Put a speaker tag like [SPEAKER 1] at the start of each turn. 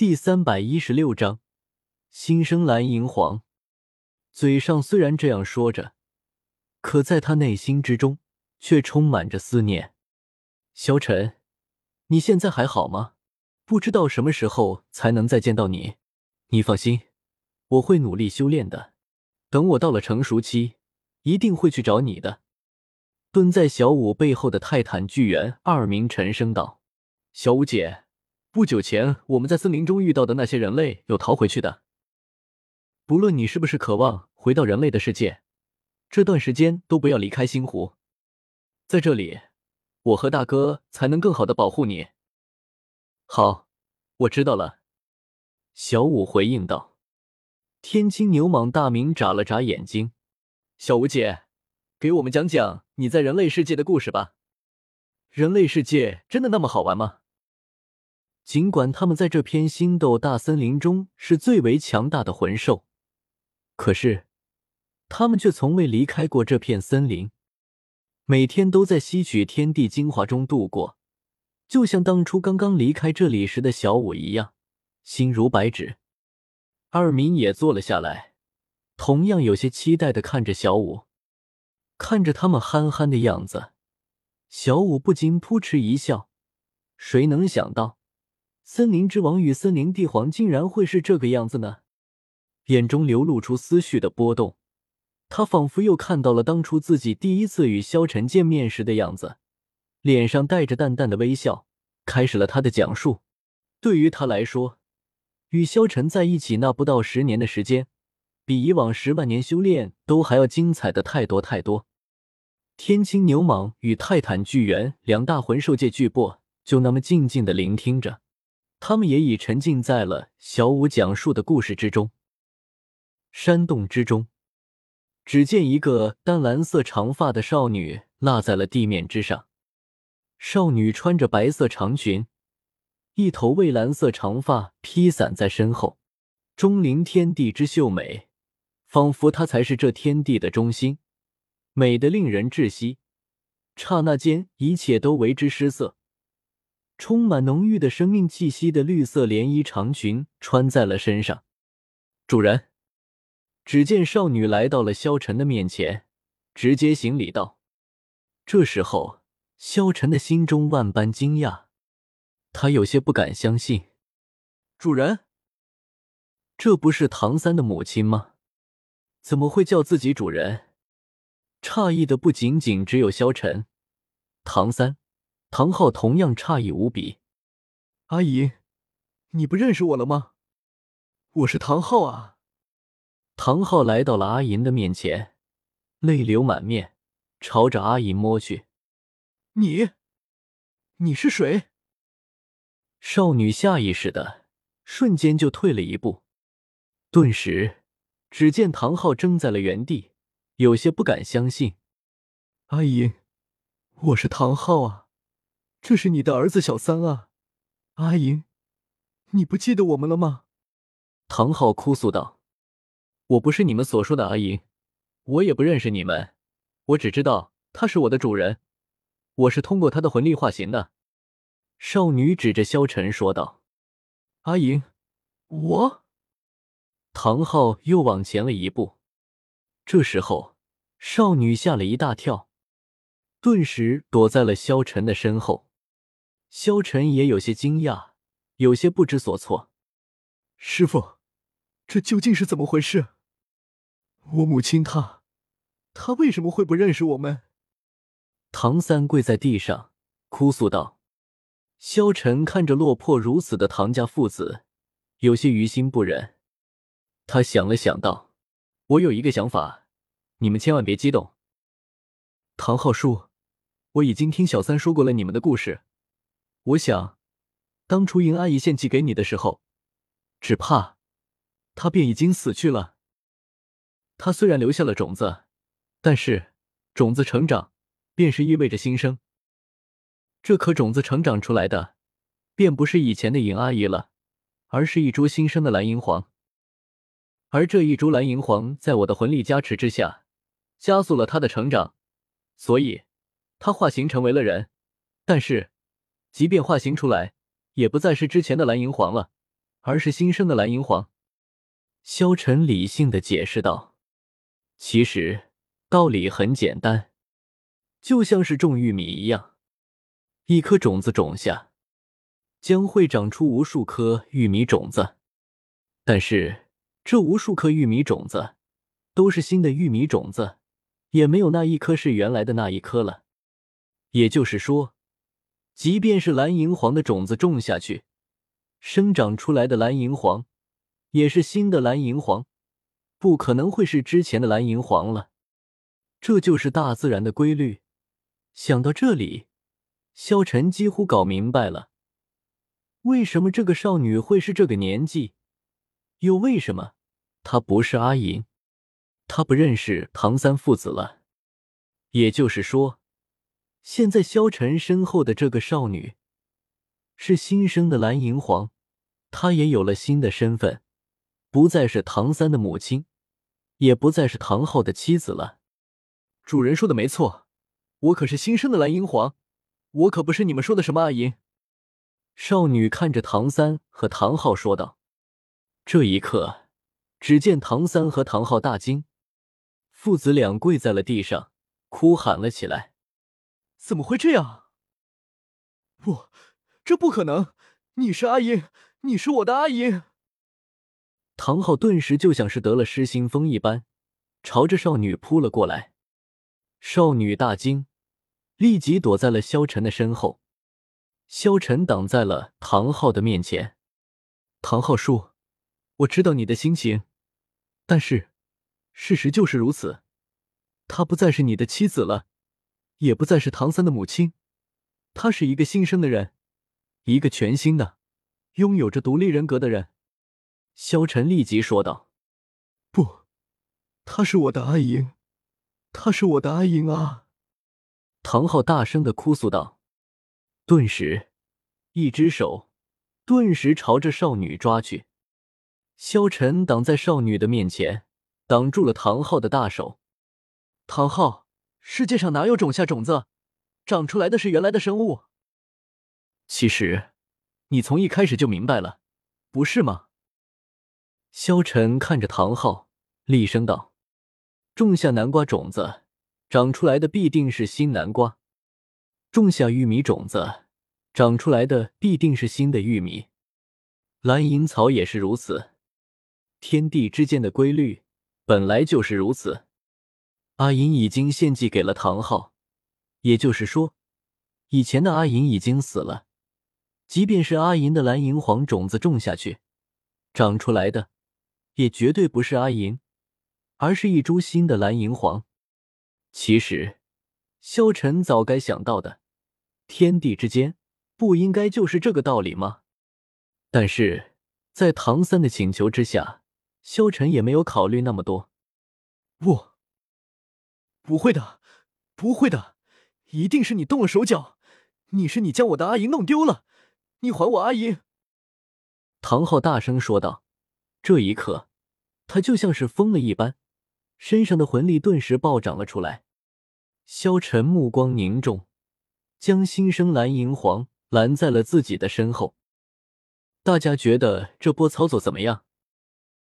[SPEAKER 1] 第三百一十六章，新生蓝银皇。嘴上虽然这样说着，可在他内心之中却充满着思念。萧晨，你现在还好吗？不知道什么时候才能再见到你。你放心，我会努力修炼的。等我到了成熟期，一定会去找你的。蹲在小舞背后的泰坦巨猿二明沉声道：“小舞姐。”不久前，我们在森林中遇到的那些人类有逃回去的。不论你是不是渴望回到人类的世界，这段时间都不要离开星湖，在这里，我和大哥才能更好的保护你。好，我知道了。小五回应道。天青牛蟒大明眨了眨眼睛：“小五姐，给我们讲讲你在人类世界的故事吧。人类世界真的那么好玩吗？”尽管他们在这片星斗大森林中是最为强大的魂兽，可是他们却从未离开过这片森林，每天都在吸取天地精华中度过，就像当初刚刚离开这里时的小五一样，心如白纸。二明也坐了下来，同样有些期待的看着小五，看着他们憨憨的样子，小五不禁扑哧一笑，谁能想到？森林之王与森林帝皇竟然会是这个样子呢？眼中流露出思绪的波动，他仿佛又看到了当初自己第一次与萧晨见面时的样子，脸上带着淡淡的微笑，开始了他的讲述。对于他来说，与萧晨在一起那不到十年的时间，比以往十万年修炼都还要精彩的太多太多。天青牛蟒与泰坦巨猿两大魂兽界巨擘就那么静静的聆听着。他们也已沉浸在了小五讲述的故事之中。山洞之中，只见一个淡蓝色长发的少女落在了地面之上。少女穿着白色长裙，一头蔚蓝色长发披散在身后，钟灵天地之秀美，仿佛她才是这天地的中心，美得令人窒息。刹那间，一切都为之失色。充满浓郁的生命气息的绿色连衣长裙穿在了身上。主人，只见少女来到了萧晨的面前，直接行礼道。这时候，萧晨的心中万般惊讶，他有些不敢相信：“主人，这不是唐三的母亲吗？怎么会叫自己主人？”诧异的不仅仅只有萧晨，唐三。唐昊同样诧异无比：“
[SPEAKER 2] 阿姨，你不认识我了吗？我是唐昊啊！”
[SPEAKER 1] 唐昊来到了阿银的面前，泪流满面，朝着阿银摸去：“
[SPEAKER 2] 你，你是谁？”
[SPEAKER 1] 少女下意识的瞬间就退了一步，顿时，只见唐昊怔在了原地，有些不敢相信：“
[SPEAKER 2] 阿银，我是唐昊啊！”这是你的儿子小三啊，阿银，你不记得我们了吗？
[SPEAKER 1] 唐昊哭诉道：“我不是你们所说的阿银，我也不认识你们，我只知道他是我的主人，我是通过他的魂力化形的。”少女指着萧晨说道：“
[SPEAKER 2] 阿银，我……”
[SPEAKER 1] 唐昊又往前了一步，这时候少女吓了一大跳，顿时躲在了萧晨的身后。萧晨也有些惊讶，有些不知所措。
[SPEAKER 2] 师傅，这究竟是怎么回事？我母亲她，她为什么会不认识我们？
[SPEAKER 1] 唐三跪在地上哭诉道。萧晨看着落魄如此的唐家父子，有些于心不忍。他想了想道：“我有一个想法，你们千万别激动。唐昊叔，我已经听小三说过了你们的故事。”我想，当初银阿姨献祭给你的时候，只怕她便已经死去了。她虽然留下了种子，但是种子成长，便是意味着新生。这颗种子成长出来的，便不是以前的尹阿姨了，而是一株新生的蓝银皇。而这一株蓝银皇，在我的魂力加持之下，加速了它的成长，所以它化形成为了人。但是。即便化形出来，也不再是之前的蓝银皇了，而是新生的蓝银皇。萧晨理性的解释道：“其实道理很简单，就像是种玉米一样，一颗种子种下，将会长出无数颗玉米种子。但是这无数颗玉米种子都是新的玉米种子，也没有那一颗是原来的那一颗了。也就是说，即便是蓝银皇的种子种下去，生长出来的蓝银皇。”也是新的蓝银皇，不可能会是之前的蓝银皇了。这就是大自然的规律。想到这里，萧晨几乎搞明白了，为什么这个少女会是这个年纪，又为什么她不是阿银，她不认识唐三父子了。也就是说，现在萧晨身后的这个少女是新生的蓝银皇，她也有了新的身份。不再是唐三的母亲，也不再是唐昊的妻子了。
[SPEAKER 2] 主人说的没错，我可是新生的蓝银皇，我可不是你们说的什么阿银。
[SPEAKER 1] 少女看着唐三和唐昊说道。这一刻，只见唐三和唐昊大惊，父子俩跪在了地上，哭喊了起来：“
[SPEAKER 2] 怎么会这样？不，这不可能！你是阿银，你是我的阿银！”
[SPEAKER 1] 唐昊顿时就像是得了失心疯一般，朝着少女扑了过来。少女大惊，立即躲在了萧晨的身后。萧晨挡在了唐昊的面前。
[SPEAKER 2] 唐昊叔，我知道你的心情，但是事实就是如此，她不再是你的妻子了，也不再是唐三的母亲，她是一个新生的人，一个全新的、拥有着独立人格的人。
[SPEAKER 1] 萧晨立即说道：“
[SPEAKER 2] 不，她是我的阿莹，她是我的阿莹啊！”
[SPEAKER 1] 唐昊大声的哭诉道。顿时，一只手顿时朝着少女抓去。萧晨挡在少女的面前，挡住了唐昊的大手。
[SPEAKER 2] 唐昊，世界上哪有种下种子，长出来的是原来的生物？其实，你从一开始就明白了，不是吗？
[SPEAKER 1] 萧晨看着唐昊，厉声道：“种下南瓜种子，长出来的必定是新南瓜；种下玉米种子，长出来的必定是新的玉米。蓝银草也是如此，天地之间的规律本来就是如此。阿银已经献祭给了唐昊，也就是说，以前的阿银已经死了。即便是阿银的蓝银黄种子种下去，长出来的。”也绝对不是阿银，而是一株新的蓝银皇。其实，萧晨早该想到的，天地之间不应该就是这个道理吗？但是在唐三的请求之下，萧晨也没有考虑那么多。
[SPEAKER 2] 不，不会的，不会的，一定是你动了手脚。你是你将我的阿银弄丢了，你还我阿银！
[SPEAKER 1] 唐昊大声说道。这一刻，他就像是疯了一般，身上的魂力顿时暴涨了出来。萧晨目光凝重，将新生蓝银皇拦在了自己的身后。大家觉得这波操作怎么样？